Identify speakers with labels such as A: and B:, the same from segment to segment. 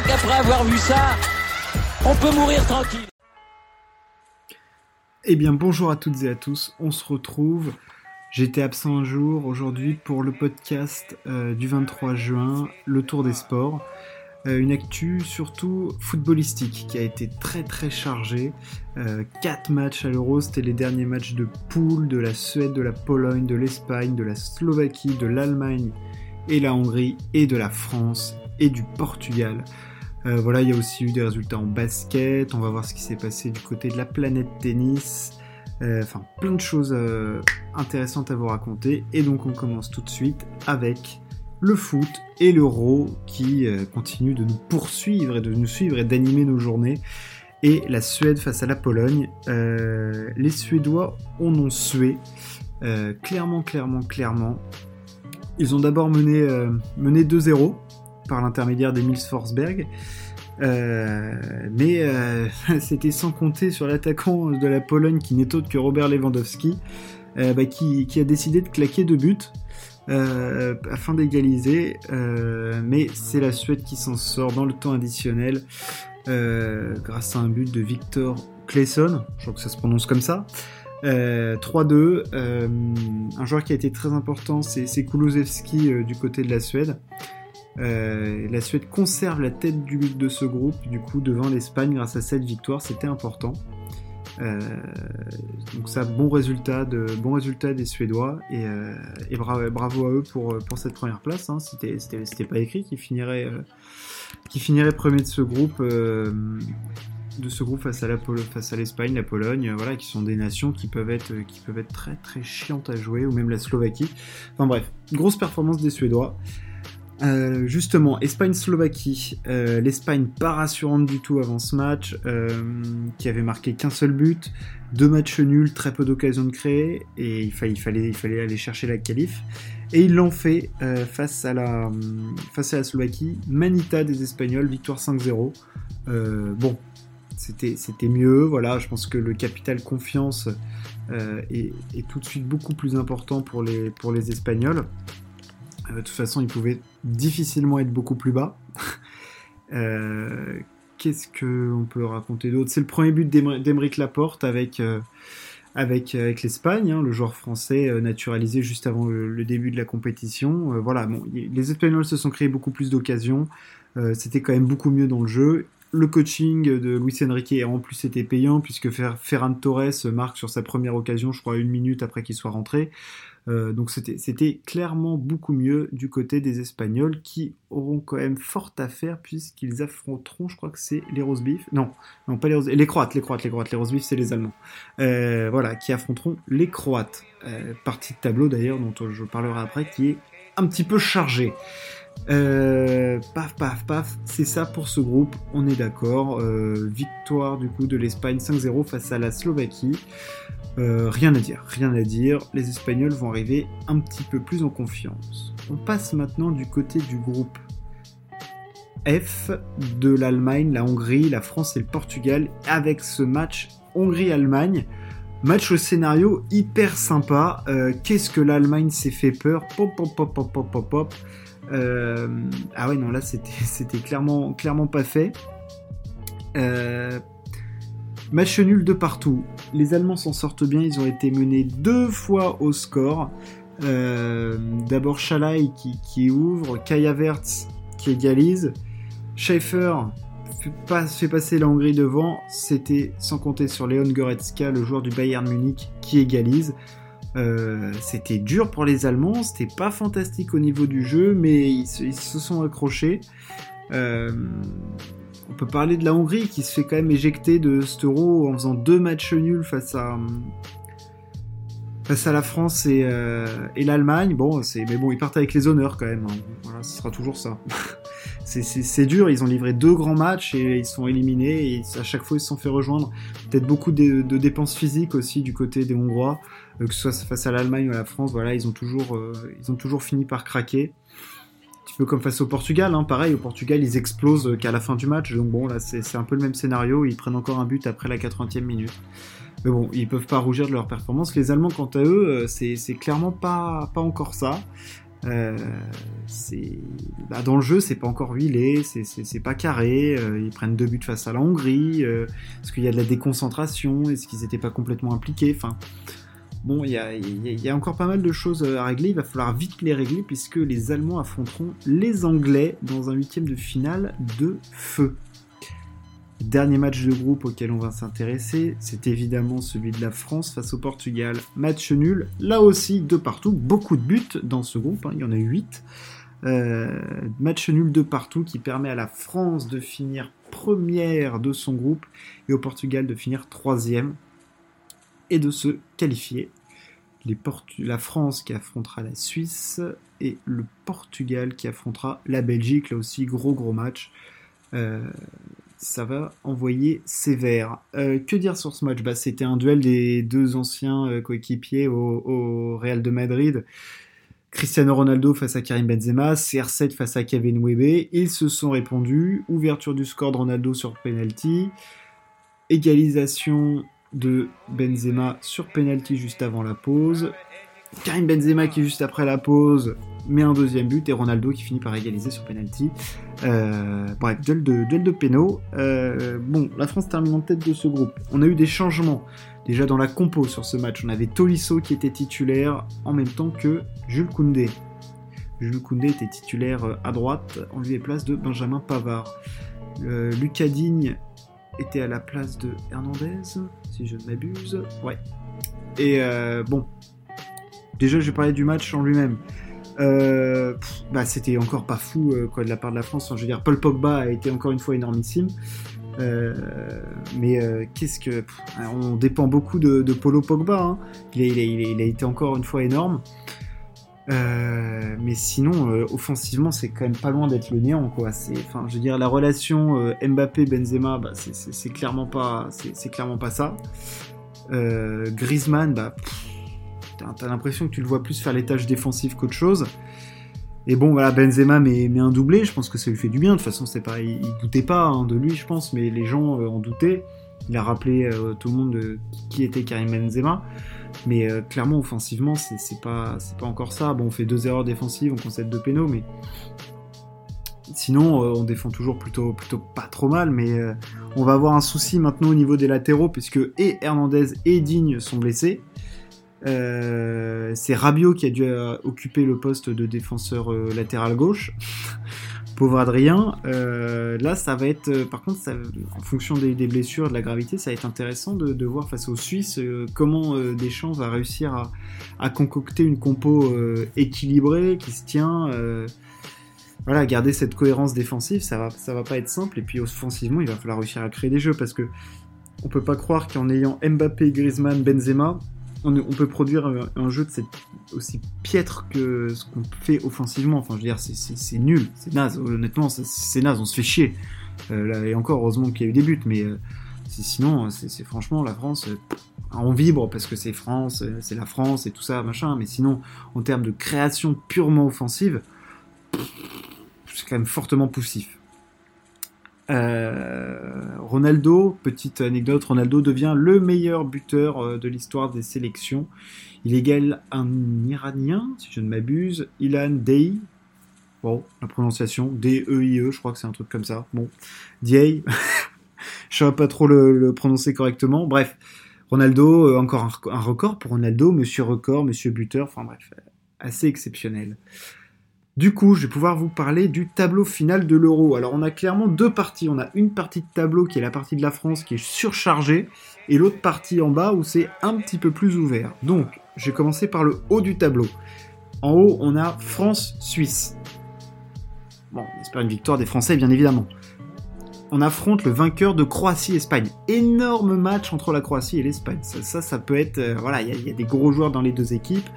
A: crois qu'après avoir vu ça, on peut mourir tranquille.
B: Eh bien bonjour à toutes et à tous, on se retrouve. J'étais absent un jour aujourd'hui pour le podcast euh, du 23 juin, le tour des sports. Euh, une actu surtout footballistique qui a été très très chargée. Euh, quatre matchs à l'Euro, c'était les derniers matchs de poule de la Suède, de la Pologne, de l'Espagne, de la Slovaquie, de l'Allemagne et la Hongrie et de la France et du Portugal. Euh, voilà, il y a aussi eu des résultats en basket. On va voir ce qui s'est passé du côté de la planète tennis. Enfin, plein de choses intéressantes à vous raconter. Et donc, on commence tout de suite avec le foot et l'euro qui euh, continuent de nous poursuivre et de nous suivre et d'animer nos journées. Et la Suède face à la Pologne. Euh, les Suédois en ont sué. Euh, clairement, clairement, clairement. Ils ont d'abord mené, mené 2-0 par l'intermédiaire d'Emil Forsberg. mais c'était sans compter sur l'attaquant de la Pologne qui n'est autre que Robert Lewandowski, bah, qui, a décidé de claquer deux buts. Euh, afin d'égaliser. Euh, mais c'est la Suède qui s'en sort dans le temps additionnel euh, grâce à un but de Victor Claesson, je crois que ça se prononce comme ça. 3-2, un joueur qui a été très important, c'est Kulusevski du côté de la Suède. La Suède conserve la tête du de ce groupe, du coup devant l'Espagne grâce à cette victoire, c'était important. Euh, donc ça, bon résultat, de, bon résultat des Suédois et, euh, bravo, à eux pour, cette première place. Hein. C'était pas écrit qui finirait, euh, qui finirait premier de ce groupe, de ce groupe face à la l'Espagne, la Pologne, voilà, qui sont des nations qui peuvent être, qui peuvent être très très chiantes à jouer, ou même la Slovaquie. Enfin bref, grosse performance des Suédois. Euh, justement, Espagne-Slovaquie. Euh, L'Espagne pas rassurante du tout avant ce match, euh, qui avait marqué qu'un seul but, deux matchs nuls, très peu d'occasions de créer, et il, fallait, aller chercher la qualif. Et ils l'ont fait face, à la, Slovaquie. Manita des Espagnols, victoire 5-0. bon, c'était mieux, voilà, je pense que le capital confiance est, tout de suite beaucoup plus important pour les Espagnols. Euh, de toute façon, il pouvait difficilement être beaucoup plus bas. Euh, qu'est-ce qu'on peut raconter d'autre? C'est le premier but d'Emeric Laporte avec, euh, avec, avec l'Espagne, hein, le joueur français naturalisé juste avant le, début de la compétition. voilà, les Espagnols se sont créés beaucoup plus d'occasions. C'était quand même beaucoup mieux dans le jeu. Le coaching de Luis Enrique en plus était payant puisque Ferran Torres marque sur sa première occasion, je crois, une minute après qu'il soit rentré. Euh, donc c'était clairement beaucoup mieux du côté des Espagnols qui auront quand même fort à faire puisqu'ils affronteront, je crois que c'est les Rosebif, non, non pas les Rosebif, les Croates, les Croates, les Croates, les Rosebif c'est les Allemands, euh, voilà, qui affronteront les Croates. Euh, partie de tableau d'ailleurs dont je parlerai après qui est petit peu chargée. paf, paf, paf, c'est ça pour ce groupe, on est d'accord. victoire du coup de l'Espagne 5-0 face à la Slovaquie. Euh, rien à dire, rien à dire. Les Espagnols vont arriver un petit peu plus en confiance. On passe maintenant du côté du groupe F de l'Allemagne, la Hongrie, la France et le Portugal avec ce match Hongrie-Allemagne. Match au scénario hyper sympa. Euh, qu'est-ce que l'Allemagne s'est fait peur? Pop, pop, pop, pop, pop, pop, pop. Euh, ah ouais, non, là, c'était clairement, pas fait. Match nul de partout. Les Allemands s'en sortent bien, ils ont été menés deux fois au score. Euh, d'abord Schalai qui, ouvre, Kaya Vertz qui égalise. Schaeffer fait, passer la Hongrie devant. C'était sans compter sur Leon Goretzka, le joueur du Bayern Munich, qui égalise. Euh, c'était dur pour les Allemands, c'était pas fantastique au niveau du jeu, mais ils se, sont accrochés. Euh, on peut parler de la Hongrie qui se fait quand même éjecter de cet en faisant deux matchs nuls face à, face à la France et, euh, l'Allemagne. Bon, mais bon, ils partent avec les honneurs quand même. Hein. Voilà, ce sera toujours ça. c'est dur, ils ont livré deux grands matchs et ils sont éliminés et à chaque fois ils se sont fait rejoindre. Peut-être beaucoup de, dépenses physiques aussi du côté des Hongrois, euh, que ce soit face à l'Allemagne ou à la France. Voilà, ils ont toujours, euh, ils ont toujours fini par craquer peu comme face au Portugal, hein. pareil, au Portugal, ils explosent qu'à la fin du match. Donc bon, là, c'est un peu le même scénario. Ils prennent encore un but après la 80e minute. Mais bon, ils peuvent pas rougir de leur performance. Les Allemands, quant à eux, euh, c'est clairement pas, pas encore ça. Euh, bah, dans le jeu, c'est pas encore huilé, c'est pas carré. Euh, ils prennent deux buts face à la Hongrie. Euh, est-ce qu'il y a de la déconcentration Est-ce qu'ils n'étaient pas complètement impliqués Enfin, bon, il y a, encore pas mal de choses à régler. Il va falloir vite les régler puisque les Allemands affronteront les Anglais dans un huitième de finale de feu. Dernier match de groupe auquel on va s'intéresser, c'est évidemment celui de la France face au Portugal. Match nul, là aussi de partout, beaucoup de buts dans ce groupe, hein, il y en a 8. Euh, match nul de partout qui permet à la France de finir première de son groupe et au Portugal de finir troisième et de se qualifier. La France qui affrontera la Suisse et le Portugal qui affrontera la Belgique, là aussi gros gros match. Euh, ça va envoyer sévère. Euh, que dire sur ce match? Bah, C'était un duel des deux anciens euh, coéquipiers au, Real de Madrid. Cristiano Ronaldo face à Karim Benzema, CR7 face à Kevin Webe. Ils se sont répondus. Ouverture du score de Ronaldo sur penalty. Égalisation de Benzema sur penalty juste avant la pause. Karim Benzema qui juste après la pause met un deuxième but et Ronaldo qui finit par égaliser sur penalty. Euh, bref, duel de, duel pénaux. Euh, bon, la France termine en tête de ce groupe. On a eu des changements déjà dans la compo sur ce match. On avait Tolisso qui était titulaire en même temps que Jules Koundé. Jules Koundé était titulaire euh, à droite en lieu et place de Benjamin Pavard. Lucas Digne était à la place de Hernandez, si je ne m'abuse. Ouais. Et bon, déjà je vais parler du match en lui-même. Euh, bah, c'était encore pas fou euh, de la part de la France. je veux dire, Paul Pogba a été encore une fois énormissime. Euh, mais qu'est-ce que on dépend beaucoup de, de Polo Pogba. Hein. Il, a, été encore une fois énorme. mais sinon, offensivement, c'est quand même pas loin d'être le néant, quoi. Enfin, je veux dire, la relation Mbappé-Benzema, bah, c'est, clairement pas, c'est, clairement pas ça. Griezmann, bah, T'as l'impression que tu le vois plus faire les tâches défensives qu'autre chose. Et bon, voilà, Benzema met, un doublé, je pense que ça lui fait du bien. De toute façon, c'est pareil, il, doutait pas hein, de lui, je pense, mais les gens euh, en doutaient. Il a rappelé euh, tout le monde de qui était Karim Benzema. Mais euh, clairement, offensivement, c'est pas, pas encore ça. Bon, on fait deux erreurs défensives, on concède deux pénaux, mais sinon, on défend toujours plutôt, plutôt pas trop mal. Mais on va avoir un souci maintenant au niveau des latéraux, puisque et Hernandez et Digne sont blessés. Euh, c'est Rabiot qui a dû euh, occuper le poste de défenseur euh, latéral gauche. Pauvre Adrien. là, ça va être, par contre, en fonction des, blessures, de la gravité, ça va être intéressant de, voir face aux Suisses comment Deschamps va réussir à, concocter une compo équilibrée qui se tient. voilà, garder cette cohérence défensive, ça va, ça va pas être simple. Et puis offensivement, il va falloir réussir à créer des jeux parce que on peut pas croire qu'en ayant Mbappé, Griezmann, Benzema, on, peut produire un, jeu de cette, aussi piètre que ce qu'on fait offensivement. Enfin, je veux dire, c'est nul, c'est naze. Honnêtement, c'est naze, on se fait chier. Euh, et encore, heureusement qu'il y a eu des buts, mais euh, sinon, c'est franchement la France. Euh, on vibre parce que c'est France, c'est la France et tout ça, machin. Mais sinon, en termes de création purement offensive, c'est quand même fortement poussif. Euh, Ronaldo, petite anecdote, Ronaldo devient le meilleur buteur euh, de l'histoire des sélections. Il égale un Iranien, si je ne m'abuse, Ilan Dey. Bon, la prononciation, D-E-I-E, je crois que c'est un truc comme ça. Bon, Dey. je ne saurais pas trop le, prononcer correctement. Bref, Ronaldo, euh, encore un, un, record pour Ronaldo, monsieur record, monsieur buteur, enfin bref, assez exceptionnel. Du coup, je vais pouvoir vous parler du tableau final de l'euro. Alors, on a clairement deux parties. On a une partie de tableau qui est la partie de la France qui est surchargée, et l'autre partie en bas où c'est un petit peu plus ouvert. Donc, je vais commencer par le haut du tableau. En haut, on a France-Suisse. Bon, on espère une victoire des Français, bien évidemment. On affronte le vainqueur de Croatie-Espagne. Énorme match entre la Croatie et l'Espagne. Ça, ça, peut être... Euh, voilà, il y, a des gros joueurs dans les deux équipes.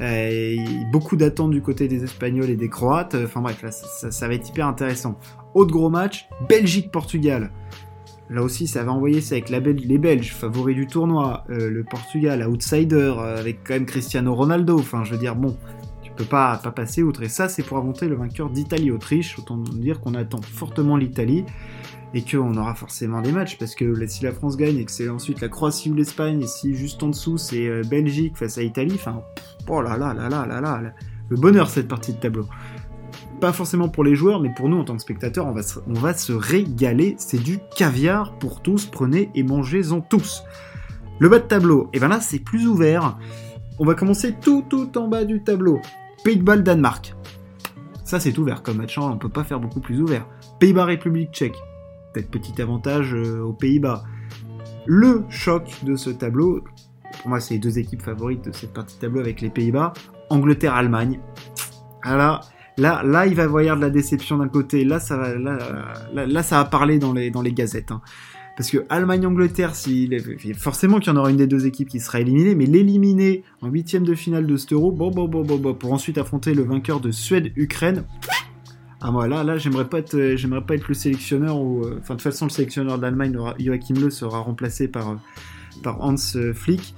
B: Euh, beaucoup d'attentes du côté des Espagnols et des Croates. Enfin bref, là, ça, va être hyper intéressant. Autre gros match, Belgique-Portugal. Là aussi, ça va envoyer ça avec la les Belges, favoris du tournoi. Euh, le Portugal, outsider, euh, avec quand même Cristiano Ronaldo. Enfin, je veux dire, bon, tu peux pas, pas passer outre. Et ça, c'est pour inventer le vainqueur d'Italie-Autriche. Autant dire qu'on attend fortement l'Italie et qu'on aura forcément des matchs parce que si la France gagne et que c'est ensuite la Croatie ou l'Espagne et si juste en dessous c'est Belgique face à Italie, enfin Oh là là là là là là, le bonheur cette partie de tableau. Pas forcément pour les joueurs, mais pour nous en tant que spectateurs, on va se, on va se régaler. C'est du caviar pour tous, prenez et mangez-en tous. Le bas de tableau, et eh ben là c'est plus ouvert. On va commencer tout tout en bas du tableau. Pays de Danemark. Ça c'est ouvert comme match, hein, on peut pas faire beaucoup plus ouvert. Pays-Bas République Tchèque. Peut-être petit avantage euh, aux Pays-Bas. Le choc de ce tableau, pour moi c'est les deux équipes favorites de cette partie de tableau avec les Pays-Bas, Angleterre-Allemagne. Alors, là, là, il va y avoir de la déception d'un côté. Là, ça va, là, ça va parler dans les, dans les gazettes. Hein. Parce que Allemagne-Angleterre, forcément qu'il y en aura une des deux équipes qui sera éliminée, mais l'éliminer en huitième de finale de cet pour ensuite affronter le vainqueur de Suède-Ukraine. Ah moi là, là, j'aimerais pas être, j'aimerais pas être le sélectionneur ou, euh, enfin de toute façon le sélectionneur d'Allemagne, Joachim Le, sera remplacé par euh, par Hans Flick.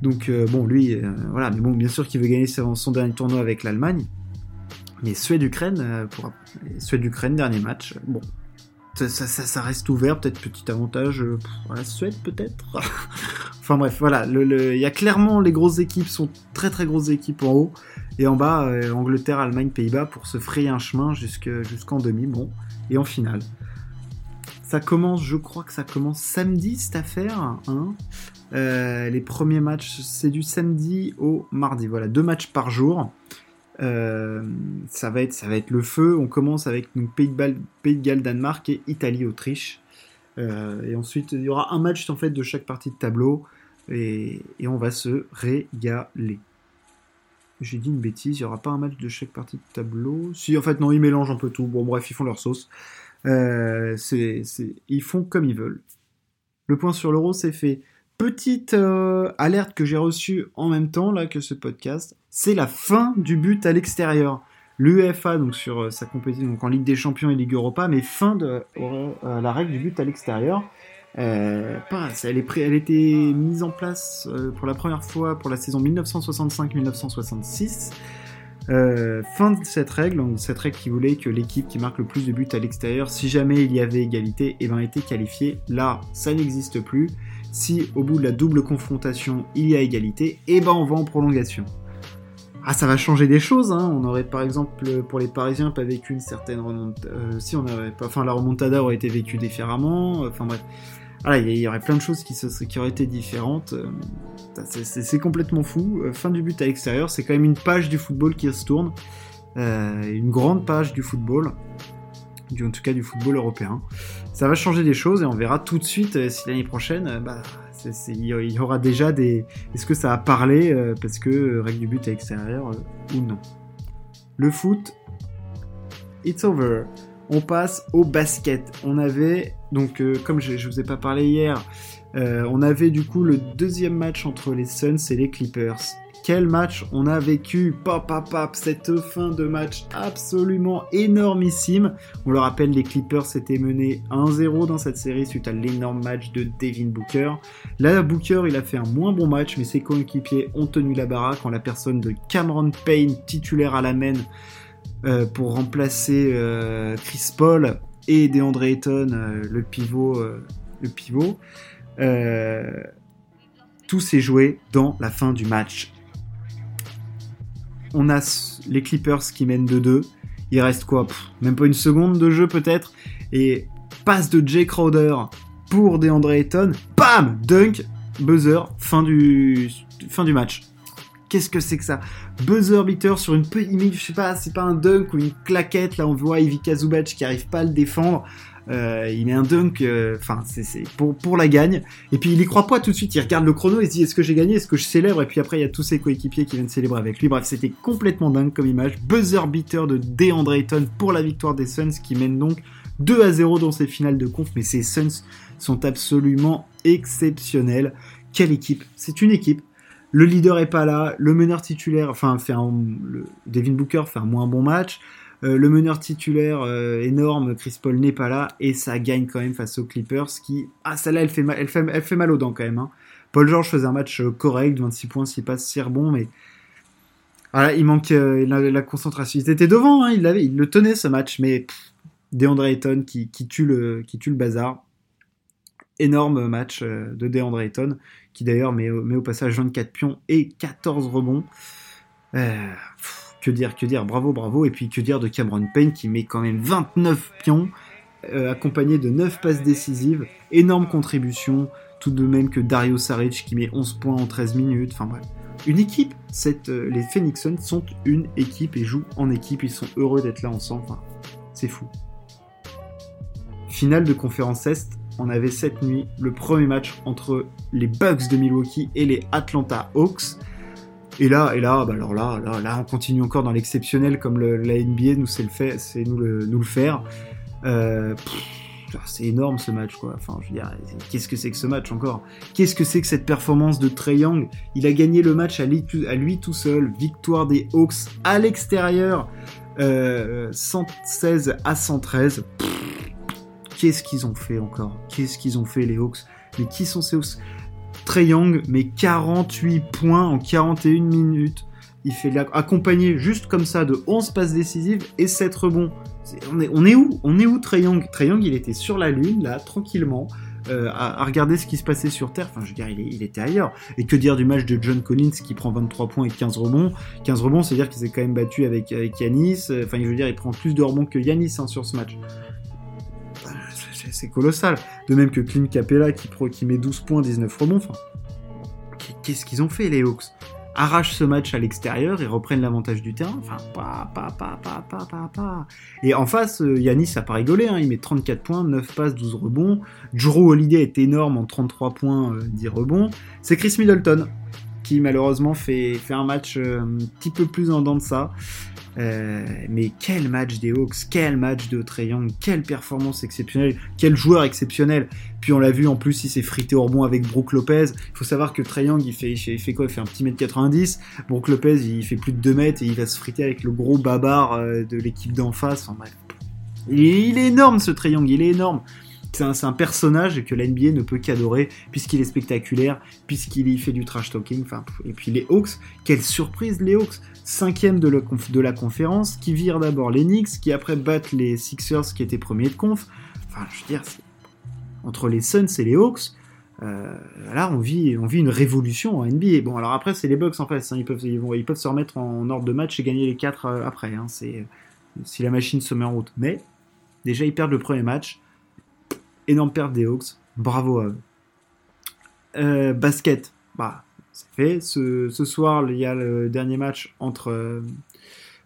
B: Donc bon, lui, voilà, mais bon, bien sûr qu'il veut gagner son dernier tournoi avec l'Allemagne. Mais Suède-Ukraine, euh. Suède-Ukraine, dernier match, bon, ça, reste ouvert, peut-être petit avantage euh, pour la Suède, peut-être. enfin bref, voilà, il le, y a clairement les grosses équipes sont très très grosses équipes en haut, et en bas, euh, Angleterre, Allemagne, Pays-Bas pour se frayer un chemin jusqu'en demi, bon, et en finale. Ça commence, je crois que ça commence samedi cette affaire. Hein les premiers matchs, c'est du samedi au mardi. Voilà, deux matchs par jour. Euh, ça, va être, ça va être le feu. On commence avec Pays, de Pays Galles, Danemark et Italie, Autriche. Euh, et ensuite, il y aura un match en fait de chaque partie de tableau et, on va se régaler. J'ai dit une bêtise, il n'y aura pas un match de chaque partie de tableau? Si, en fait, non, ils mélangent un peu tout. Bon, bref, ils font leur sauce. Euh, ils font comme ils veulent. Le point sur l'euro, c'est fait. Petite alerte que j'ai reçue en même temps là que ce podcast c'est la fin du but à l'extérieur. L'UEFA, donc sur euh, sa compétition en Ligue des Champions et Ligue Europa, mais fin de euh, la règle du but à l'extérieur. Euh, elle, est était mise en place pour la première fois pour la saison 1965-1966. fin de cette règle, cette règle qui voulait que l'équipe qui marque le plus de buts à l'extérieur, si jamais il y avait égalité, eh ben, était qualifiée. Là, ça n'existe plus. Si au bout de la double confrontation, il y a égalité, eh ben on va en prolongation. Ah, ça va changer des choses. Hein. On aurait par exemple pour les Parisiens pas vécu une certaine remontada. Euh, si on avait pas, enfin la remontada aurait été vécue différemment. Enfin bref, il y, aurait plein de choses qui, qui auraient été différentes. Euh, c'est complètement fou. Euh, fin du but à l'extérieur, c'est quand même une page du football qui se tourne, une grande page du football, du, en tout cas du football européen. Ça va changer des choses et on verra tout de suite si l'année prochaine, bah, il y aura déjà des. Est-ce que ça a parlé euh, parce que euh, règle du but à l'extérieur euh, ou non Le foot, it's over. On passe au basket. On avait, donc, comme je, je vous ai pas parlé hier, on avait du coup le deuxième match entre les Suns et les Clippers quel match on a vécu Pop, pop, pop, cette fin de match absolument énormissime. On le rappelle, les Clippers s'étaient menés 1-0 dans cette série suite à l'énorme match de Devin Booker. Là, Booker, il a fait un moins bon match, mais ses coéquipiers ont tenu la baraque en la personne de Cameron Payne, titulaire à la main, euh, pour remplacer euh, Chris Paul et DeAndre Ayton, euh, le pivot. le pivot. tout s'est joué dans la fin du match on a les Clippers qui mènent de 2. Il reste quoi? Même pas une seconde de jeu peut-être. Et passe de Jay Crowder pour DeAndre Ayton. Bam Dunk, buzzer, fin du, match. Qu'est-ce que c'est que ça? Buzzer beater sur une petite, je sais pas, c'est pas un dunk ou une claquette. Là, on voit Ivica Zubac qui arrive pas à le défendre. Euh, il met un dunk, euh, enfin, c'est pour, la gagne. Et puis il y croit pas tout de suite. Il regarde le chrono et se dit est-ce que j'ai gagné, est-ce que je célèbre? Et puis après, il y a tous ses coéquipiers qui viennent célébrer avec lui. Bref, c'était complètement dingue comme image. Buzzer beater de DeAndre Ayton pour la victoire des Suns qui mènent donc 2 à 0 dans ces finales de conf. Mais ces Suns sont absolument exceptionnels. Quelle équipe C'est une équipe. Le leader est pas là, le meneur titulaire, enfin, fait Devin Booker fait un moins bon match. Euh, le meneur titulaire euh, énorme, Chris Paul n'est pas là et ça gagne quand même face aux Clippers qui ah celle-là elle fait mal, elle fait, aux dents quand même. Hein. Paul George faisait un match euh, correct, 26 points, 6 passes, 6 rebonds, mais voilà, il manque la, concentration. Il était devant, hein, il, le tenait ce match, mais DeAndre Ayton qui, tue le, bazar. Énorme match de DeAndre Ayton, qui d'ailleurs met, met, au passage 24 pions et 14 rebonds. Que dire, que dire, bravo, bravo. Et puis que dire de Cameron Payne qui met quand même 29 pions, euh, accompagné de 9 passes décisives, énorme contribution, tout de même que Dario Saric qui met 11 points en 13 minutes, enfin bref. Une équipe, euh, les Phoenix Suns sont une équipe et jouent en équipe, ils sont heureux d'être là ensemble, enfin, c'est fou. Finale de conférence Est, on avait cette nuit le premier match entre les Bucks de Milwaukee et les Atlanta Hawks. Et là, et là, bah alors là, là, là, on continue encore dans l'exceptionnel comme la NBA nous c'est le fait, c'est nous le, faire. Euh, c'est énorme ce match quoi. Enfin, je veux dire, qu'est-ce que c'est que ce match encore? Qu'est-ce que c'est que cette performance de Trey Young? Il a gagné le match à lui, tout seul. Victoire des Hawks à l'extérieur, euh, 116 à 113. Qu'est-ce qu'ils ont fait encore? Qu'est-ce qu'ils ont fait les Hawks? Mais qui sont ces Hawks? Trey Young met 48 points en 41 minutes. Il fait accompagné juste comme ça de 11 passes décisives et 7 rebonds. on, est, où? On est où Trey Young? Trey Young, il était sur la lune, là, tranquillement, euh, à, regarder ce qui se passait sur Terre. Enfin, je veux dire, il, était ailleurs. Et que dire du match de John Collins qui prend 23 points et 15 rebonds? 15 rebonds, c'est-à-dire qu'il s'est quand même battu avec, avec Yanis. Enfin, je veux dire, il prend plus de rebonds que Yanis hein, sur ce match c'est colossal. De même que Clint Capella qui, met 12 points, 19 rebonds. Qu'est-ce qu'ils ont fait les Hawks? Arrachent ce match à l'extérieur et reprennent l'avantage du terrain. Enfin, pas, pas, pas, pas, pas, pas, pas. Et en face, euh, Yanis a pas rigolé. Hein. Il met 34 points, 9 passes, 12 rebonds. Drew Holiday est énorme en 33 points, 10 euh, rebonds. C'est Chris Middleton qui malheureusement fait, fait un match euh, un petit peu plus en dents de ça. Euh, mais quel match des Hawks, quel match de Trey Young, quelle performance exceptionnelle, quel joueur exceptionnel. Puis on l'a vu en plus, il s'est frité au rebond avec Brook Lopez. Il faut savoir que Trey Young, il fait, il fait quoi? Il fait un petit mètre 90. Brook Lopez, il fait plus de 2 mètres et il va se friter avec le gros babar euh, de l'équipe d'en face. Enfin, il, il est énorme ce Trey Young, il est énorme. C'est un, personnage que la NBA ne peut qu'adorer, puisqu'il est spectaculaire, puisqu'il y fait du trash talking. Et puis les Hawks, quelle surprise les Hawks Cinquième de, la conférence, qui virent d'abord les Knicks, qui après battent les Sixers qui étaient premiers de conf. Enfin, je veux dire, entre les Suns et les Hawks, euh, là, on vit, une révolution en NBA. Bon, alors après, c'est les Bucks en face. Hein. ils, peuvent, se remettre en ordre de match et gagner les quatre euh, après. Hein. c'est si la machine se met en route. Mais déjà, ils perdent le premier match énorme perte des Hawks, bravo à eux. Euh, basket, bah, c'est fait. Ce, soir, il y a le dernier match entre. Euh,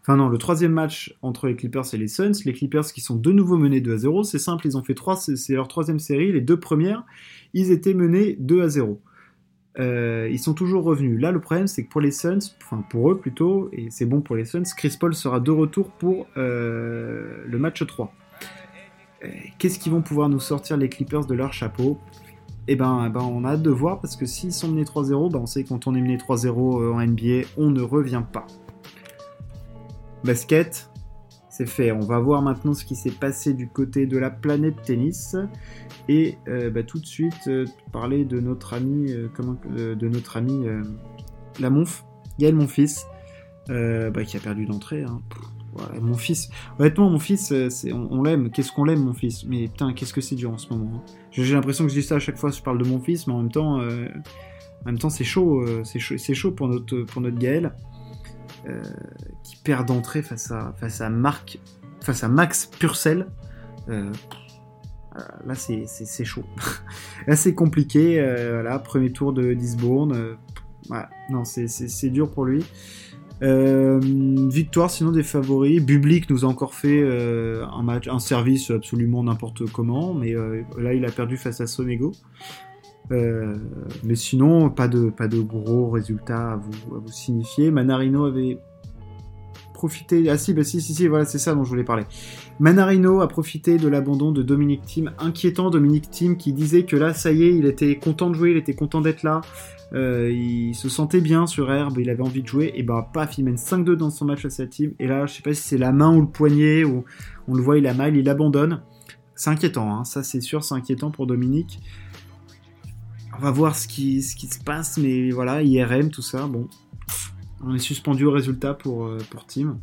B: enfin, non, le troisième match entre les Clippers et les Suns. Les Clippers qui sont de nouveau menés 2 à 0. C'est simple, ils ont fait 3, c'est leur troisième série. Les deux premières, ils étaient menés 2 à 0. Euh, ils sont toujours revenus. Là, le problème, c'est que pour les Suns, enfin pour eux plutôt, et c'est bon pour les Suns, Chris Paul sera de retour pour le match 3. Euh, qu'est-ce qu'ils vont pouvoir nous sortir les Clippers de leur chapeau? Eh ben, eh ben, on a hâte de voir parce que s'ils sont menés 3-0, ben on sait que quand on est mené 3-0 euh, en NBA, on ne revient pas. Basket, c'est fait. On va voir maintenant ce qui s'est passé du côté de la planète tennis et euh, bah, tout de suite parler de notre ami, de notre ami la Monf, Gaël mon fils, bah, qui a perdu d'entrée. Hein mon fils, honnêtement, mon fils, euh, on, l'aime. Qu'est-ce qu'on l'aime, mon fils? Mais putain, qu'est-ce que c'est dur en ce moment. Hein. J'ai l'impression que je dis ça à chaque fois je parle de mon fils, mais en même temps, euh, en même temps, c'est chaud, euh, c'est chaud, pour notre pour notre Gaël qui perd d'entrée face à face à face à Max Purcell. là, c'est chaud. là, c'est compliqué. voilà, premier tour de Lisbourne. non, c'est dur pour lui. Euh, victoire sinon des favoris. Bublik nous a encore fait euh, un match, un service absolument n'importe comment, mais euh, là il a perdu face à Sonego. mais sinon, pas de, gros résultats à vous, signifier. Manarino avait profité. Ah si, bah si, si, si, voilà, c'est ça dont je voulais parler. Manarino a profité de l'abandon de Dominique Thiem, inquiétant Dominique Thiem qui disait que là, ça y est, il était content de jouer, il était content d'être là. Euh, il se sentait bien sur herbe, il avait envie de jouer, et bah paf, il mène 5-2 dans son match à sa team, et là, je sais pas si c'est la main ou le poignet, ou on le voit, il a mal, il abandonne. C'est inquiétant, hein. ça c'est sûr, c'est inquiétant pour Dominique. On va voir ce qui, se passe, mais voilà, IRM, tout ça, bon. On est suspendu au résultat pour, euh, pour Team.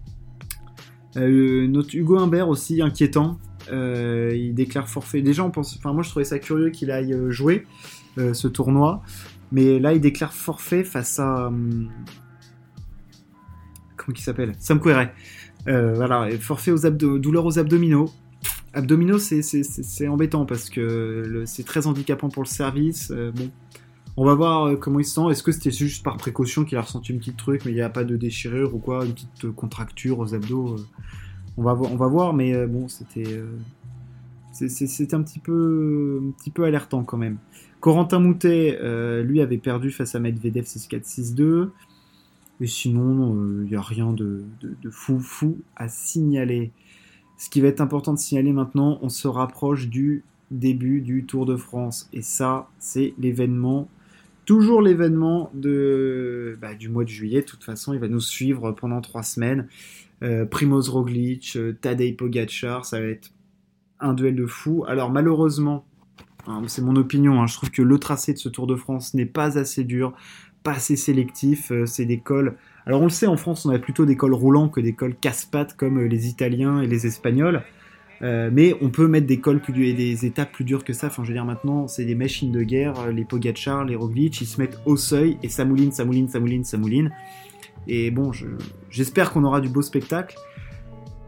B: Euh, notre Hugo Humbert aussi inquiétant. il déclare forfait. Déjà, on pense. Moi, je trouvais ça curieux qu'il aille jouer ce tournoi. Mais là, il déclare forfait face à. Hum, comment il s'appelle? Sam Querrey. voilà, forfait aux douleurs aux abdominaux. Abdominaux, c'est embêtant parce que c'est très handicapant pour le service. bon, on va voir comment il se sent. Est-ce que c'était juste par précaution qu'il a ressenti une petite truc, mais il n'y a pas de déchirure ou quoi, une petite contracture aux abdos on va, on va voir, mais bon, c'était c'est un petit un petit peu alertant quand même. Corentin Moutet, euh, lui, avait perdu face à Medvedev 6-4-6-2. Et sinon, il euh, n'y a rien de, fou fou à signaler. Ce qui va être important de signaler maintenant, on se rapproche du début du Tour de France. Et ça, c'est l'événement, toujours l'événement bah, du mois de juillet. De toute façon, il va nous suivre pendant trois semaines. Euh, Primoz Roglic, Tadej Pogacar, ça va être un duel de fou. Alors malheureusement, c'est mon opinion, hein, je trouve que le tracé de ce Tour de France n'est pas assez dur, pas assez sélectif. Euh, c'est des cols. Alors on le sait, en France, on a plutôt des cols roulants que des cols casse-pattes comme euh, les Italiens et les Espagnols. Euh, mais on peut mettre des cols plus et des étapes plus dures que ça. Enfin, je veux dire, maintenant, c'est des machines de guerre. Les Pogacar, les Roglic, ils se mettent au seuil et ça mouline, ça mouline, ça mouline, ça mouline. Et bon, j'espère qu'on aura du beau spectacle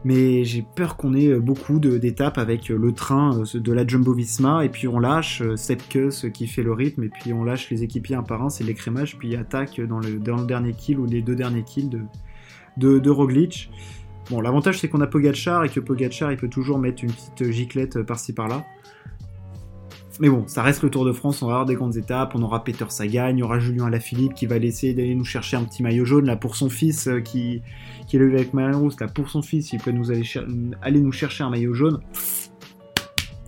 B: mais j'ai peur qu'on ait euh, beaucoup d'étapes avec euh, le train euh, de la Jumbo Visma, et puis on lâche cette queue, qui fait le rythme, et puis on lâche les équipiers un par un, c'est l'écrémage, puis attaque dans le, dans le dernier kill ou les deux derniers kills de, de, de Roglic. Bon, l'avantage c'est qu'on a Pogachar, et que Pogachar il peut toujours mettre une petite giclette par-ci par-là. Mais bon, ça reste le Tour de France, on va avoir des grandes étapes, on aura Peter Sagan, il y aura Julien Alaphilippe qui va laisser d'aller nous chercher un petit maillot jaune là pour son fils euh, qui, est levé avec Rousse, là pour son fils, il peut nous aller, aller nous chercher un maillot jaune.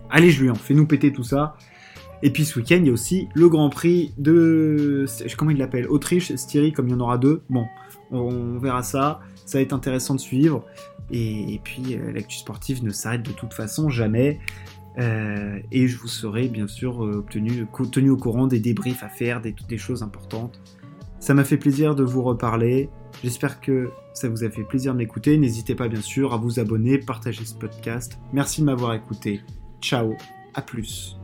B: Allez Julien, fais-nous péter tout ça. Et puis ce week-end, il y a aussi le Grand Prix de... Comment il l'appelle? Autriche, Styrie, comme il y en aura deux. Bon, on verra ça. Ça va être intéressant de suivre. Et, puis, euh, l'actu sportive ne s'arrête de toute façon jamais. Euh, et je vous serai bien sûr euh, tenu, au courant des débriefs à faire, des, des choses importantes. Ça m'a fait plaisir de vous reparler. J'espère que ça vous a fait plaisir de m'écouter. N'hésitez pas bien sûr à vous abonner, partager ce podcast. Merci de m'avoir écouté. Ciao, à plus.